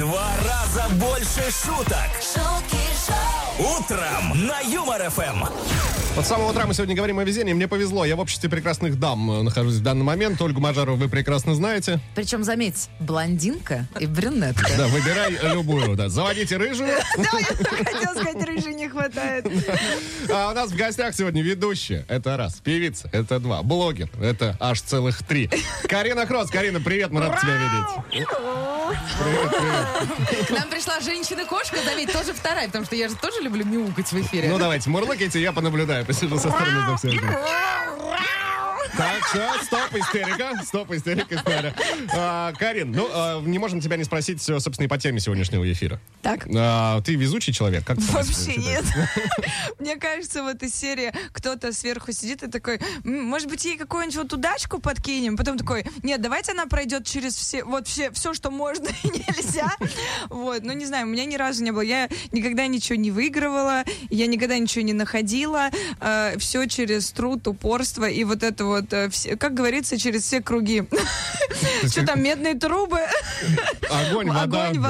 два раза больше шуток. Утром на Юмор ФМ. Вот с самого утра мы сегодня говорим о везении. Мне повезло. Я в обществе прекрасных дам э, нахожусь в данный момент. Ольгу Мажарову вы прекрасно знаете. Причем, заметь, блондинка и брюнетка. Да, выбирай любую. Да. Заводите рыжую. Да, я хотела сказать, рыжий не хватает. А у нас в гостях сегодня ведущая. Это раз. Певица. Это два. Блогер. Это аж целых три. Карина Кросс. Карина, привет. Мы рады тебя видеть. Привет, привет. К нам пришла женщина-кошка, заметь, тоже вторая, потому что я же тоже люблю мяукать в эфире. Ну давайте, мурлыкайте, я понаблюдаю. Посижу со стороны за всем. Так, все, стоп, истерика. Стоп, истерика, истерика. А, Карин, ну, а, не можем тебя не спросить, собственно, и по теме сегодняшнего эфира. Так. А, ты везучий человек, как Вообще нет. Мне кажется, в этой серии кто-то сверху сидит и такой, «М, может быть, ей какую-нибудь вот удачку подкинем? Потом такой, нет, давайте она пройдет через все, вот все, все, что можно и нельзя. Вот, ну не знаю, у меня ни разу не было. Я никогда ничего не выигрывала, я никогда ничего не находила. все через труд, упорство и вот это вот, все- как говорится, через все круги. Что там, медные трубы? Огонь, вода. Огонь,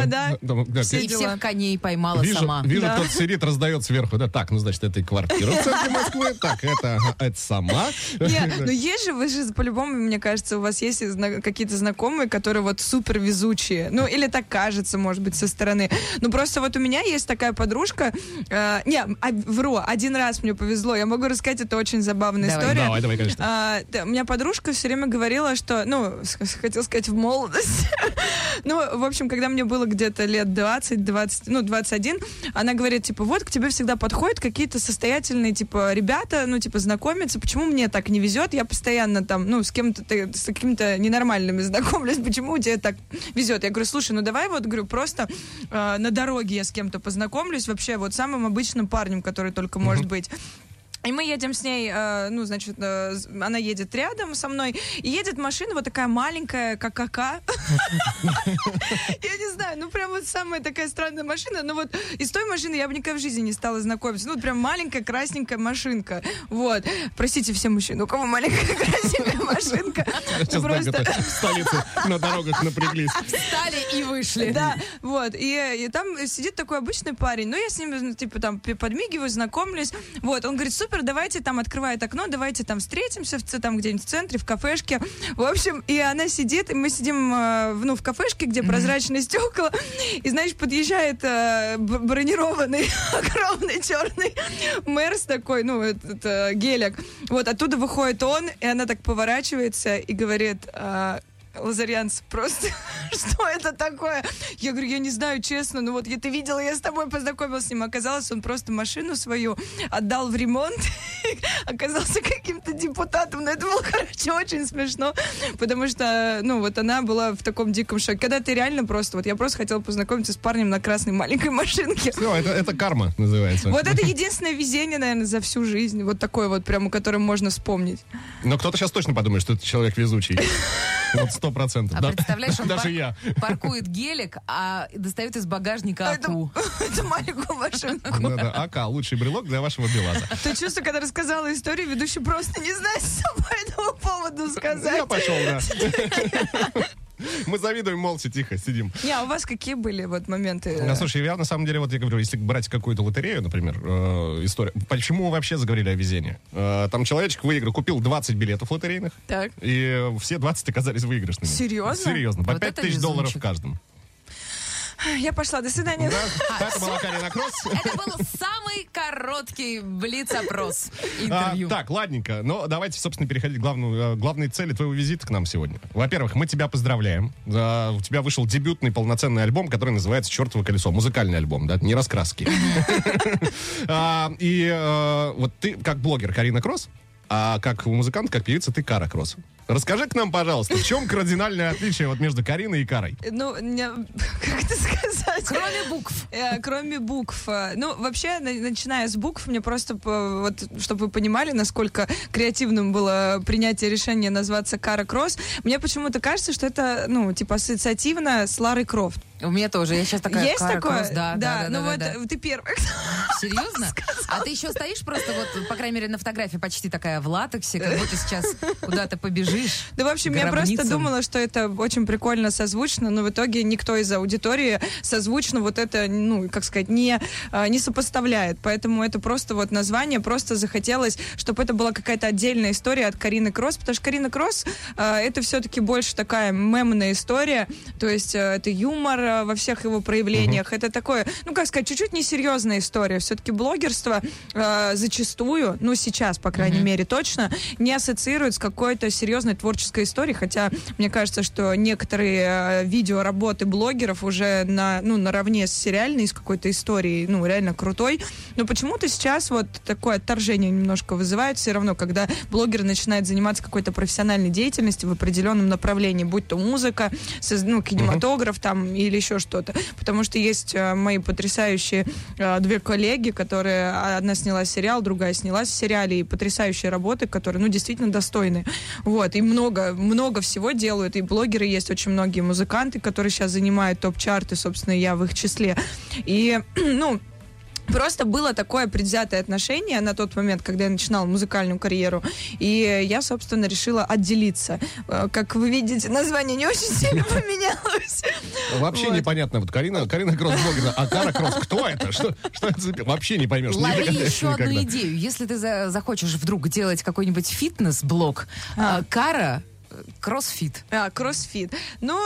да, вода. И всех коней поймала сама. вижу Да. кто-то сидит, раздает сверху. Да, так, ну, значит, это и квартира в центре Москвы. Так, это, это сама. Нет, ну есть же, вы же по-любому, мне кажется, у вас есть какие-то знакомые, которые вот супер везучие. Ну, или так кажется, может быть, со стороны. Ну, просто вот у меня есть такая подружка. э, не, а, вру, один раз мне повезло. Я могу рассказать, это очень забавная Давай. история. Давай, давай, конечно. А, у меня подружка все время говорила, что, ну, хотела сказать, в молодости. ну, в общем, когда мне было где-то лет 20, 20, ну, 21, она говорит, типа, вот к тебе всегда подходят какие-то состоятельные, типа, ребята, ну, типа, знакомиться. Почему мне так не везет? Я постоянно там, ну, с кем-то, с какими-то ненормальными знакомлюсь. Почему тебе так везет? Я говорю, слушай, ну, давай вот, говорю, просто э, на дороге я с кем-то познакомлюсь, вообще, вот самым обычным парнем, который только может быть. И мы едем с ней, э, ну, значит, э, она едет рядом со мной, и едет машина вот такая маленькая, как КК. Я не знаю, ну, прям вот самая такая странная машина, но вот из той машины я бы никогда в жизни не стала знакомиться. Ну, прям маленькая красненькая машинка. Вот. Простите все мужчины, у кого маленькая красненькая машинка. Просто- столице на дорогах напряглись. Встали и вышли. Да, вот, и, там сидит такой обычный парень, ну, я с ним, ну, типа, там, подмигиваю, знакомлюсь, вот, он говорит, супер, давайте, там, открывает окно, давайте, там, встретимся, в, там, где-нибудь в центре, в кафешке, в общем, и она сидит, и мы сидим, э, в- ну, в кафешке, где прозрачные стекла, и, знаешь, подъезжает э, бронированный, огромный черный Мерс такой, ну, этот э, гелик, вот, оттуда выходит он, и она так поворачивается и говорит, а, Лазарянц, просто что это такое? Я говорю, я не знаю, честно, ну вот я, ты видела, я с тобой познакомилась с ним. Оказалось, он просто машину свою отдал в ремонт, оказался каким-то депутатом. Но это было, короче, очень смешно, потому что, ну вот она была в таком диком шоке. Когда ты реально просто, вот я просто хотела познакомиться с парнем на красной маленькой машинке. Все, это, это карма называется. Вот это единственное везение, наверное, за всю жизнь. Вот такое вот прям, о котором можно вспомнить. Но кто-то сейчас точно подумает, что это человек везучий. Вот сто процентов. А Да. представляешь, он Даже пар- я. паркует гелик, а достает из багажника аку. это маленькую машинку. Да-да, АК, лучший брелок для вашего БелАЗа. То чувство, когда рассказала историю, ведущий просто не знает, что по этому поводу сказать. Я пошел, да. Мы завидуем молча, тихо, сидим. Не, а у вас какие были вот моменты? Ну, слушай, я на самом деле, вот я говорю, если брать какую-то лотерею, например, э, история. Почему мы вообще заговорили о везении? Э, там человечек выиграл, купил 20 билетов лотерейных, Так. и все 20 оказались выигрышными. Серьезно? Серьезно. По Вот 5 это тысяч долларов везунчик. каждому. Я пошла, до свидания. Да, это была Карина Кросс. Это был самый короткий блиц-опрос А, интервью. так, ладненько. Но давайте, собственно, переходить к главную, э, главной цели твоего визита к нам сегодня. Во-первых, мы тебя поздравляем. А, у тебя вышел дебютный полноценный альбом, который называется «Чертово колесо». Музыкальный альбом, да, не раскраски. А, И э, вот ты, как блогер Карина Кросс, а как музыкант, как певица, ты Кара Кросс. Расскажи к нам, пожалуйста, в чем кардинальное отличие вот между Кариной и Карой? Ну, как это сказать? Кроме букв. Э, Кроме букв. Э, Ну, вообще, на- начиная с букв, мне просто, вот, чтобы вы понимали, насколько креативным было принятие решения назваться Кара Кросс, мне почему-то кажется, что это, ну, типа, ассоциативно с Ларой Крофт. У меня тоже. Я сейчас такая Есть такое? Кросс, Да, да, да, ну да, вот да. э, ты первый. Серьезно? А ты еще стоишь просто вот, по крайней мере, на фотографии почти такая в латексе, как будто сейчас куда-то побежишь. Да, в общем, я просто думала, что это очень прикольно созвучно, но в итоге никто из аудитории созвучно вот это, ну, как сказать, не, а, не сопоставляет. Поэтому это просто вот название, просто захотелось, чтобы это была какая-то отдельная история от Карины Кросс, потому что Карина Кросс а, это все-таки больше такая мемная история, то есть это юмор во всех его проявлениях, это такое, ну, как сказать, чуть-чуть несерьезная история. Все-таки блогерство а, зачастую, ну, сейчас, по крайней мере, точно, не ассоциирует с какой-то серьезной творческой историей, хотя мне кажется, что некоторые э, видеоработы блогеров уже на, ну, наравне с сериальной, с какой-то историей, ну, реально крутой, но почему-то сейчас вот такое отторжение немножко вызывает. Все равно, когда блогер начинает заниматься какой-то профессиональной деятельностью в определенном направлении, будь то музыка, ну, кинематограф там или еще что-то, потому что есть э, мои потрясающие э, две коллеги, которые а, одна сняла сериал, другая снялась в сериале, и потрясающие работы, которые, ну, действительно достойны. Вот, и много, много всего делают, и блогеры есть очень многие музыканты, которые сейчас занимают топ-чарты, собственно, я в их числе. И, ну, Просто было такое предвзятое отношение на тот момент, когда я начинала музыкальную карьеру. И я, собственно, решила отделиться. Э, Как вы видите, название не очень сильно поменялось. Вообще Вот. непонятно. Вот Карина, Карина Кросс блогер, а Кара Кросс, кто это? Что, что это за... Вообще не поймешь. Не Лови догадаешься еще одну никогда. идею. Если ты за- захочешь вдруг делать какой-нибудь фитнес-блог, а, Кара э, кроссфит. А, кроссфит. Ну,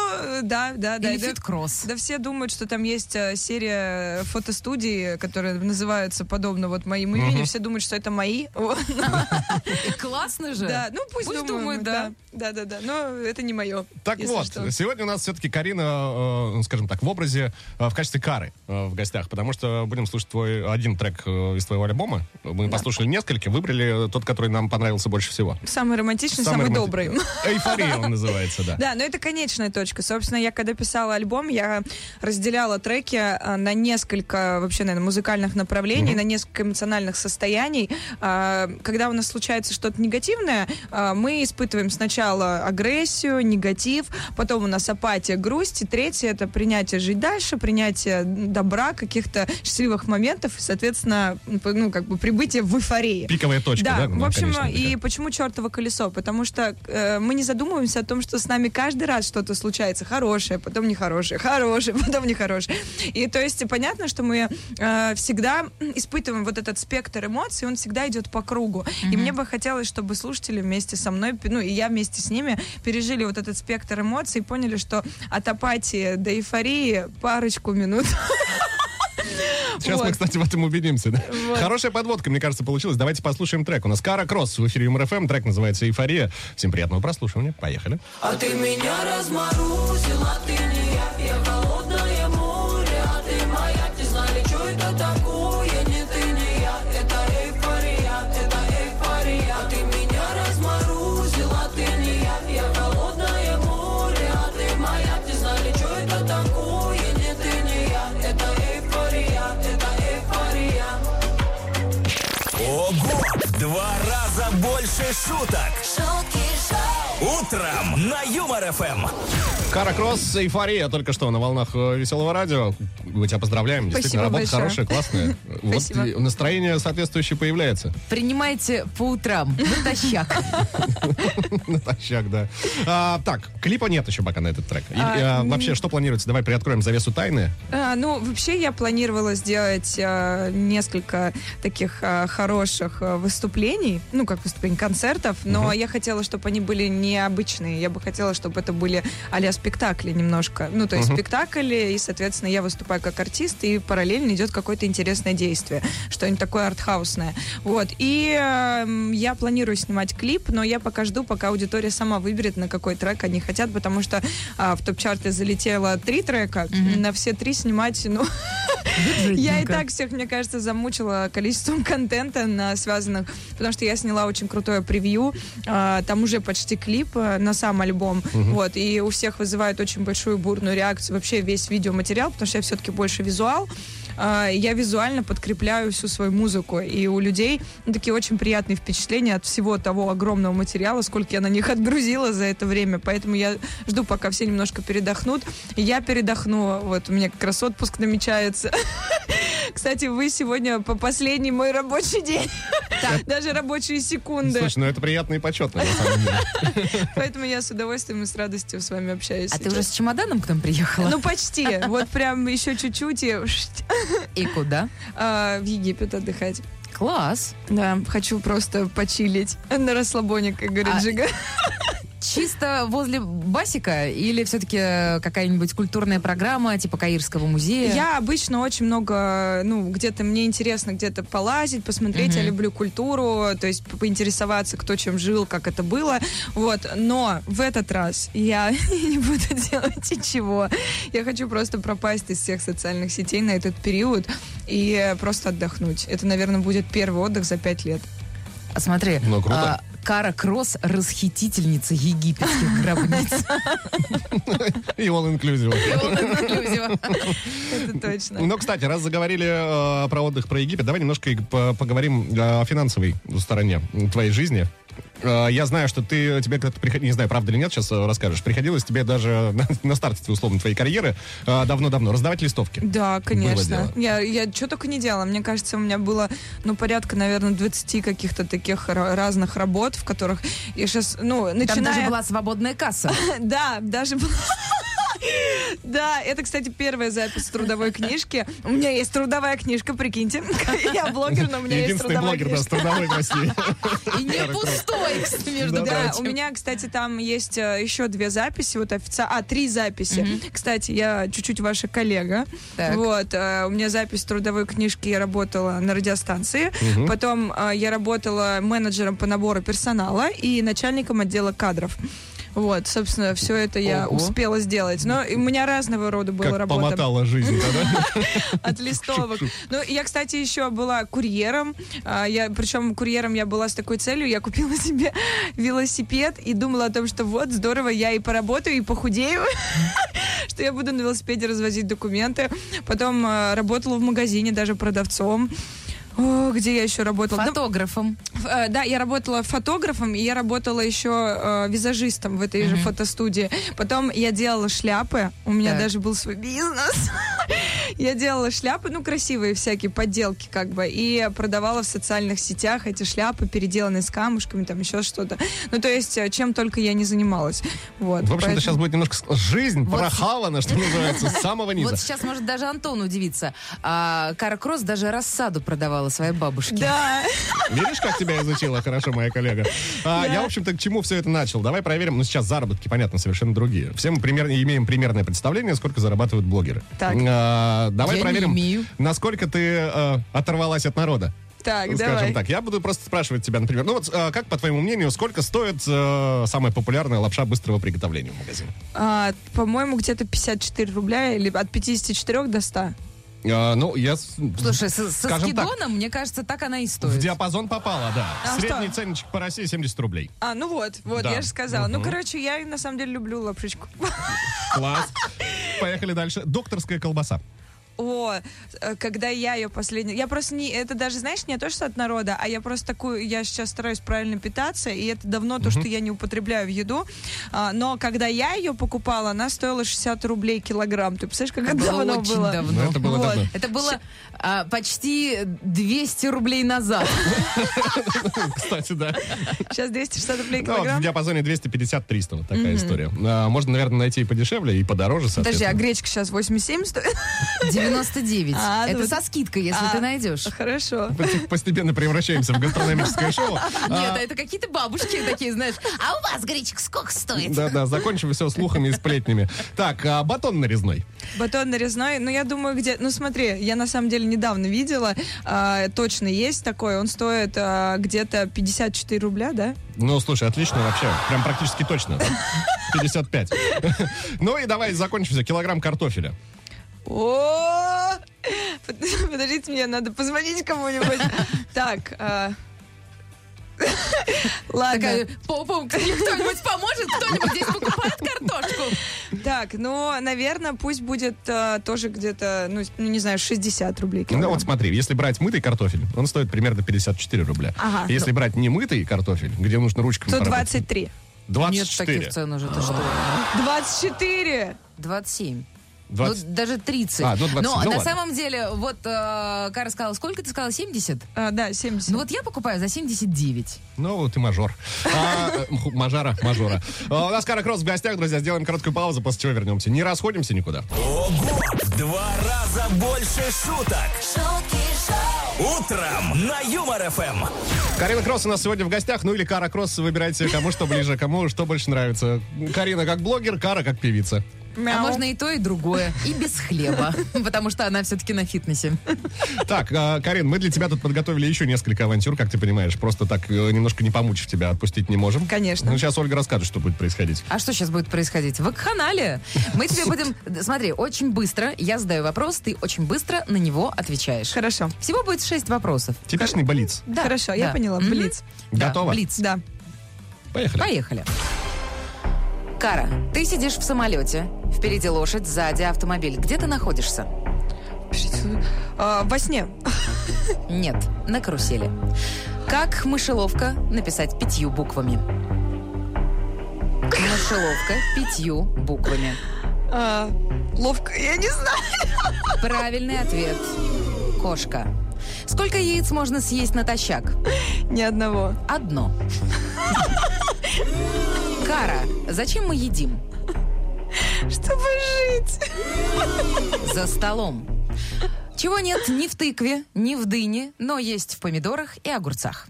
да, да, да. Или Да, фит-кросс. Да все думают, что там есть э, серия фотостудий, которые называются подобно вот моим имени. Все думают, что это мои. Классно же. Да, ну пусть, Пусть думают, думают, да. Да, да, да. Но это не мое. Так вот, что. сегодня у нас все-таки Карина, э, скажем так, в образе, э, в качестве Кары в гостях, потому что будем слушать твой один трек из твоего альбома. Мы послушали несколько, выбрали тот, который нам понравился больше всего. Самый романтичный, самый, романти- добрый. Эйфория он называется, да. Да, но это конечная точка. Собственно, я когда писала альбом, я разделяла треки а, на несколько, вообще, наверное, музыкальных направлений, на несколько эмоциональных состояний. А, Когда у нас случается что-то негативное, а, мы испытываем сначала агрессию, негатив, потом у нас апатия, грусть, и третье — это принятие жить дальше, принятие добра, каких-то счастливых моментов, и, соответственно, ну, как бы прибытие в эйфории. Пиковая точка, да? Да, в общем, и почему чертово колесо? Потому что э, мы не задумываемся о том, что с нами каждый раз что-то случается хорошее, потом нехорошее, хорошее, потом нехорошее. И то есть понятно, что мы э, всегда испытываем вот этот спектр эмоций, он всегда идет по кругу. И мне бы хотелось, чтобы слушатели вместе со мной, ну и я вместе с ними пережили вот этот спектр эмоций и поняли, что от апатии до эйфории парочку минут. Сейчас мы, Вот. кстати, в этом убедимся. да? Вот. Хорошая подводка, мне кажется, получилась. Давайте послушаем трек. У нас Кара Кросс в эфире Юмор ФМ. Трек называется «Эйфория». Всем приятного прослушивания. Поехали. А ты меня разморозила, ты не я, шуток. Юмор ФМ. Кара Кросс, «Эйфория» только что на волнах э, Веселого радио. Мы тебя поздравляем. Действительно, Спасибо работа большое. хорошая, классная. Вот Спасибо. и настроение соответствующее появляется. Принимайте по утрам. Натощак. Натощак, да. А, так, клипа нет еще пока на этот трек. И, А, а, вообще, что планируется? Давай приоткроем завесу тайны. А, ну, вообще я планировала сделать а, несколько таких хороших выступлений, ну, как выступлений, концертов, но я хотела, чтобы они были необычные. Я бы хотела, чтобы это были а спектакли немножко. Ну, то есть спектакль, и, соответственно, я выступаю как артист, и параллельно идет какое-то интересное действие, что-нибудь такое артхаусное. Вот. И эм, я планирую снимать клип, но я пока жду, пока аудитория сама выберет, на какой трек они хотят, потому что а, в топ-чарты залетело три трека, на все три снимать, ну, я и так всех, мне кажется, замучила количеством контента на связанных, потому что я сняла очень крутое превью, а, там уже почти клип а, на сам альбом, вот, и у всех вызывает очень большую бурную реакцию вообще весь видеоматериал, потому что я все-таки больше визуал, а, я визуально подкрепляю всю свою музыку. И у людей ну, такие очень приятные впечатления от всего того огромного материала, сколько я на них отгрузила за это время. Поэтому я жду, пока все немножко передохнут. Я передохну. Вот у меня как раз отпуск намечается. Кстати, вы сегодня по последний мой рабочий день. Даже рабочие секунды. Слушай, ну это приятно и почетно, на самом деле. Поэтому я с удовольствием и с радостью с вами общаюсь. А ты сейчас. уже с чемоданом к нам приехала? Ну, почти. Вот прям еще чуть-чуть и И куда? а, в Египет отдыхать. Класс. Да, хочу просто почилить на расслабоне, как говорит А- Жига. Чисто возле Басика или все-таки какая-нибудь культурная программа типа Каирского музея? Я обычно очень много, ну, где-то мне интересно где-то полазить, посмотреть, я Мгм. люблю культуру, то есть по- поинтересоваться, кто чем жил, как это было, вот, но в этот раз я не буду делать ничего, я хочу просто пропасть из всех социальных сетей на этот период и просто отдохнуть. Это, наверное, будет первый отдых за пять лет. А Смотри, Ну, круто. а, Кара Кросс расхитительница египетских гробниц. И all inclusive. Это точно. Ну, кстати, раз заговорили э, про отдых, про Египет, давай немножко поговорим э, о финансовой стороне твоей жизни. Э, Я знаю, что ты, тебе когда-то приходилось, не знаю, правда или нет, сейчас э, расскажешь, приходилось тебе даже на, на старте, условно, твоей карьеры э, давно-давно раздавать листовки. Да, конечно. Я, я что только не делала. Мне кажется, у меня было, ну, порядка, наверное, 20 каких-то таких ра- разных работ, в которых я сейчас, ну, Там начиная... даже была свободная касса. Да, даже была... Да, это, кстати, первая запись трудовой книжки. У меня есть трудовая книжка, прикиньте. Я блогер, но у меня есть трудовая блогер, да, с книжка. трудовой в России. И не пустой, между Да, у меня, кстати, там есть э, еще две записи, вот официально, а, три записи. Кстати, я чуть-чуть ваша коллега. Вот, э, у меня запись трудовой книжки, я работала на радиостанции. Потом э, я работала менеджером по набору персонала и начальником отдела кадров. Вот, собственно, все это я Ого. успела сделать. Но у меня разного рода была Как работа помотала жизнь да? от листовок. Ну, я, кстати, еще была курьером. А, Я, причем курьером я была с такой целью. Я купила себе велосипед и думала о том, что вот, здорово, я и поработаю, и похудею, что я буду на велосипеде развозить документы. Потом а, работала в магазине даже продавцом. О, где я еще работала? Фотографом. Э, Да, я работала фотографом, и я работала еще э, визажистом в этой же фотостудии. Потом я делала шляпы, у меня Так. даже был свой бизнес. Я делала шляпы, ну, красивые всякие подделки, как бы, и продавала в социальных сетях эти шляпы, переделанные с камушками, там еще что-то. Ну, то есть, э, чем только я не занималась. Вот, В общем-то, поэтому- сейчас будет немножко жизнь прохавана, что называется, с самого низа. Вот сейчас может даже Антон удивиться. А, Кара Кросс даже рассаду продавала своей бабушке. Да. Видишь, как тебя изучила хорошо моя коллега? А, Я, в общем-то, к чему все это начал? Давай проверим. Ну, сейчас заработки, понятно, совершенно другие. Все мы примерно имеем примерное представление, сколько зарабатывают блогеры. Так. А, давай Я проверим, насколько ты э, оторвалась от народа. Так, Скажем давай. так. Я буду просто спрашивать тебя, например, ну вот, э, как, по твоему мнению, сколько стоит э, самая популярная лапша быстрого приготовления в магазине? А, по-моему, где-то 54 рубля или от 54 до 100. Э, ну, я... Слушай, со, со Скажем так, скидоном, мне кажется, так она и в стоит. диапазон попала, да. А Средний что? ценничек по России 70 рублей. А, ну вот, вот, Да. я же сказала. Ну, Мгм. короче, я на самом деле люблю лапшичку. Класс. Поехали дальше. Докторская колбаса. О, э, когда я ее последний... Я просто не... Это даже, знаешь, не то, что от народа, а я просто такую... Я сейчас стараюсь правильно питаться, и это давно то, что я не употребляю в еду. А, но когда я ее покупала, она стоила 60 рублей килограмм. Ты представляешь, как Это это было давно очень было? давно. Ну, это было Вот. давно. Это было а, почти 200 рублей назад. Кстати, да. Сейчас 260 рублей Ну, вот в килограмм. диапазоне 250-300 вот такая история. А, можно, наверное, найти и подешевле, и подороже, Подожди, а соответственно. гречка сейчас 87 стоит? 99. А, Это вот. со скидкой, если А, ты найдешь. Хорошо. Пос- Постепенно превращаемся в гастрономическое шоу. Нет, это какие-то бабушки такие, знаешь. А у вас гречка сколько стоит? Да-да, закончим все слухами и сплетнями. Так, а батон нарезной. Батон нарезной, ну я думаю, где... Ну смотри, я на самом деле недавно видела, а, точно есть такой, он стоит а, где-то 54 рубля, да? Ну, слушай, отлично вообще. Прям практически точно. да? 55. Ну и давай закончимся. Килограмм картофеля. О, Под- подождите, мне надо позвонить кому-нибудь. Так, а, Ладно. Такая, «Пу-пу, кто-нибудь поможет? Кто-нибудь здесь покупает картошку? Так, ну, наверное, пусть будет э, тоже где-то, ну, ну, не знаю, 60 рублей Ну килограмм. вот смотри, если брать мытый картофель, он стоит примерно 54 рубля. Ага. Если брать не мытый картофель, где нужно ручками То поработать, 23. Нет 24. таких цен уже, ты что? 24! 27. 20. Ну, даже 30. А, ну, 27. Но Ну, на ладно. самом деле, вот э, Кара сказала, сколько ты сказала? 70? А, да, 70. Ну вот я покупаю за 79. Ну, ты мажор. А, э, мажара, мажора. А, У нас Кара Кросс в гостях, друзья. Сделаем короткую паузу, после чего вернемся. Не расходимся никуда. Ого! Два раза больше шуток. шутки шоу, Утром на Юмор ФМ. Карина Кросс у нас сегодня в гостях. Ну или Кара Кросс, выбирайте, кому что ближе, кому что больше нравится. Карина как блогер, Кара как певица. А можно и то, и другое. И без хлеба. Потому что она все-таки на фитнесе. Так, а, Карин, мы для тебя тут подготовили еще несколько авантюр, как ты понимаешь. Просто так, э, немножко не помучив тебя, отпустить не можем. Конечно. Ну, сейчас Ольга расскажет, что будет происходить. А что сейчас будет происходить? В канале мы тебе будем... Смотри, очень быстро я задаю вопрос, ты очень быстро на него отвечаешь. Хорошо. Всего будет шесть вопросов. Типичный болиц. Да, Хорошо, я поняла. Блиц. Готова? Блиц. Да. Поехали. Поехали. Кара, ты сидишь в самолете, впереди лошадь, сзади автомобиль. Где ты находишься? А, во сне. Нет, на карусели. Как мышеловка написать пятью буквами? Мышеловка пятью буквами. А, ловко, я не знаю. Правильный ответ. Кошка. Сколько яиц можно съесть натощак? Ни одного. Одно. Кара, зачем мы едим? Чтобы жить. За столом. Чего нет ни в тыкве, ни в дыне, но есть в помидорах и огурцах.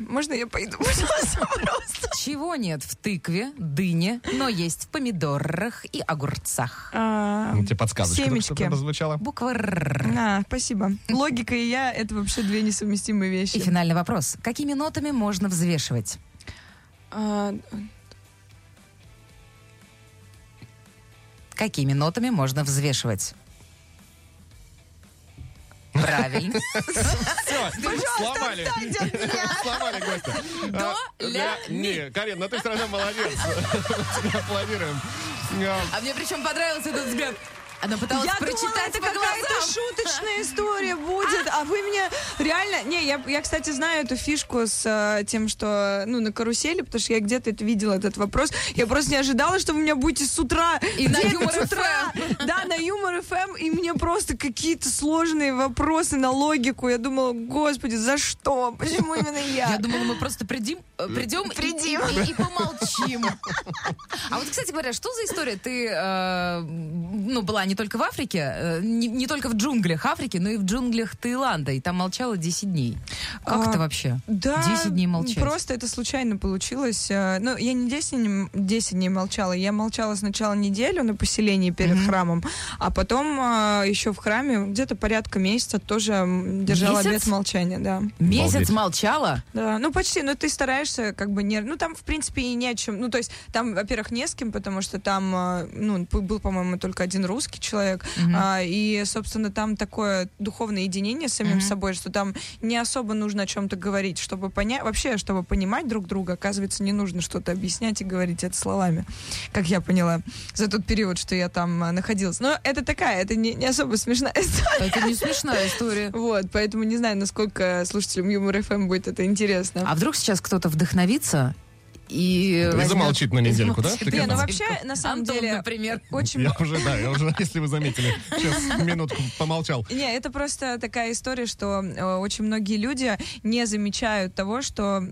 Можно я пойду, пожалуйста, просто? Чего нет в тыкве, дыне, но есть в помидорах и огурцах. А, Ну, тебе подсказочка Семечки. прозвучала. Буква Р. А, спасибо. Логика и я — это вообще две несовместимые И вещи. финальный вопрос. Какими нотами можно взвешивать? А, Какими нотами можно взвешивать? Правильно. Все, сломали. Сломали гостя. До, А, ля, ми. Не, Карин, ты все равно молодец. Аплодируем. А, А мне причем понравился этот взгляд. Она пыталась Я прочитать думала, это по какая-то глазам. шуточная история будет, а вы мне реально... Не, я, я, кстати, знаю эту фишку с э, тем, что, ну, на карусели, потому что я где-то это видела, этот вопрос. Я просто не ожидала, что вы меня будете с утра... И на в 9 Юмор утра, Да, на Юмор ФМ, и мне просто какие-то сложные вопросы на логику. Я думала, господи, за что? Почему именно я? Я думала, мы просто придим, э, придем, и-. И, и- и помолчим. А вот, кстати говоря, что за история? Ты, э, ну, была не только в Африке, э, не, не только в джунглях Африки, но и в джунглях Таиланда, и там молчала 10 дней. Как А, это вообще? Да, 10 дней молчать. Просто это случайно получилось. Э, Ну, я не 10 дней, 10 дней молчала. Я молчала сначала неделю на поселении перед храмом, а потом э, еще в храме где-то порядка месяца тоже держала Месяц? обет молчания, да. Месяц молчала? Да, ну почти, но ты стараешься как бы не... Ну там, в принципе, и не о чем. Ну то есть там, во-первых, не с кем, потому что там, ну, был, по-моему, только один русский человек, А, и, собственно, там такое духовное единение с самим собой, что там не особо нужно о чем-то говорить, чтобы понять, вообще, чтобы понимать друг друга, оказывается, не нужно что-то объяснять и говорить это словами, как я поняла за тот период, что я там а, находилась. Но это такая, это не, не особо смешная история. Это не смешная история. Вот, поэтому не знаю, насколько слушателям Юмор ФМ будет это интересно. А вдруг сейчас кто-то вдохновится и... И возьмет- замолчит на недельку, да? Ты Не, ну вообще, на самом Антон, деле, например. очень Я уже, да, я уже, если вы заметили, сейчас минутку помолчал. Не, это просто такая история, что э, очень многие люди не замечают того, что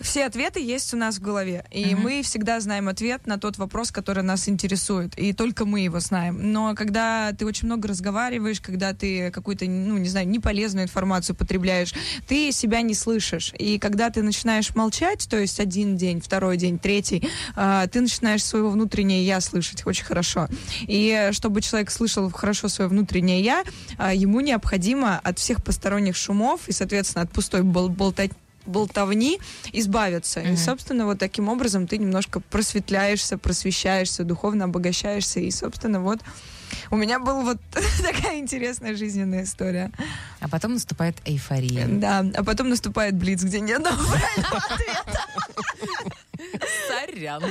все ответы есть у нас в голове. И мы всегда знаем ответ на тот вопрос, который нас интересует. И только мы его знаем. Но когда ты очень много разговариваешь, когда ты какую-то, ну, не знаю, неполезную информацию потребляешь, ты себя не слышишь. И когда ты начинаешь молчать, то есть один день, второй день, третий, а, ты начинаешь своего внутреннее я слышать очень хорошо. И чтобы человек слышал хорошо свое внутреннее я, а, ему необходимо от всех посторонних шумов и, соответственно, от пустой бол- болтать болтовни избавиться. И, собственно, вот таким образом ты немножко просветляешься, просвещаешься, духовно обогащаешься. И, собственно, вот у меня была вот такая интересная жизненная история. А потом наступает эйфория. Да, а потом наступает блиц, где нет одного правильного ответа. Сорян.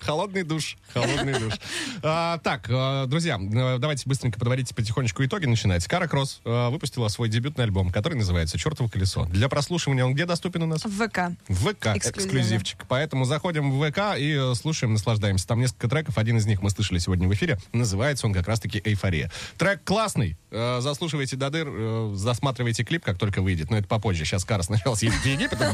Холодный душ, холодный душ. А, так, э, друзья, э, давайте быстренько подводите потихонечку итоги начинать. Кара Кросс э, выпустила свой дебютный альбом, который называется «Чертово колесо». Для прослушивания он где доступен у нас? В ВК. В ВК эксклюзивчик. Поэтому заходим в ВК и слушаем, наслаждаемся. Там несколько треков. Один из них мы слышали сегодня в эфире. Называется он как раз-таки «Эйфория». Трек классный. Заслушивайте до дыр, засматривайте клип, как только выйдет. Но это попозже. Сейчас Кара сначала съездит в Египет.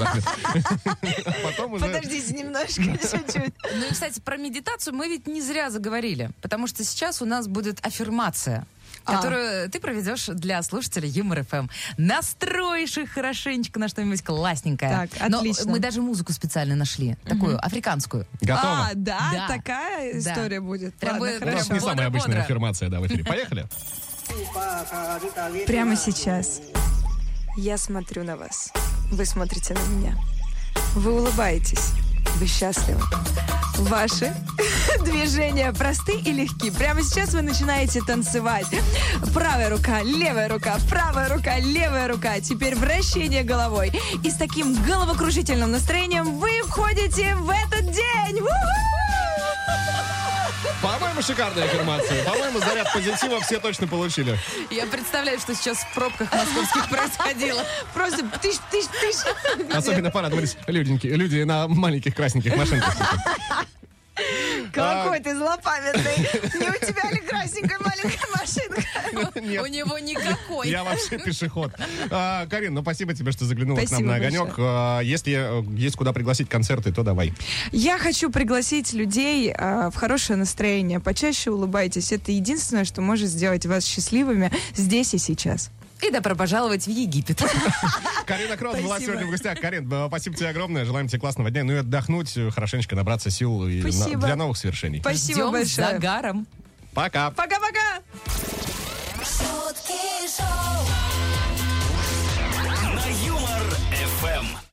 А потом уже... Подождите немножко, чуть-чуть. Ну и, кстати, про медитацию мы ведь не зря заговорили, потому что сейчас у нас будет аффирмация А. которую ты проведешь для слушателей Юмор ФМ. Настроишь их хорошенечко на что-нибудь классненькое. Так, Но отлично. мы даже музыку специально нашли, такую африканскую. Готово? А, да, Да. такая Да. история будет. Прям Ладно, бы- У нас хорошо. не самая бодро-бодро. обычная аффирмация, да, в эфире. Поехали? Прямо сейчас я смотрю на вас. Вы смотрите на меня. Вы улыбаетесь. Вы счастливы. Ваши движения просты и легки. Прямо сейчас вы начинаете танцевать. Правая рука, левая рука, правая рука, левая рука. Теперь вращение головой. И с таким головокружительным настроением вы входите в этот день. У-ху! По-моему, шикарная аффирмация. По-моему, заряд позитива все точно получили. Я представляю, что сейчас в пробках московских происходило. Просто тыщ, тыщ, тыщ. Особенно порадовались люденьки, люди на маленьких красненьких машинках. Какой ты злопамятный. Не у тебя ли красненькая маленькая машинка? Нет. У него никакой. Я вообще пешеход. А, Карин, ну спасибо тебе, что заглянула к нам Спасибо на огонек. А, Если э, есть куда пригласить концерты, то давай. Я хочу пригласить людей а, в хорошее настроение. Почаще улыбайтесь. Это единственное, что может сделать вас счастливыми здесь и сейчас. И добро пожаловать в Египет. Карина Кросс была сегодня в гостях. Карин, э, спасибо тебе огромное. Желаем тебе классного дня. Ну и отдохнуть, э, хорошенечко набраться сил и на- для новых свершений. Спасибо Ждем с большое. загаром. Пока. Пока-пока. Шутки шоу. На Юмор ФМ.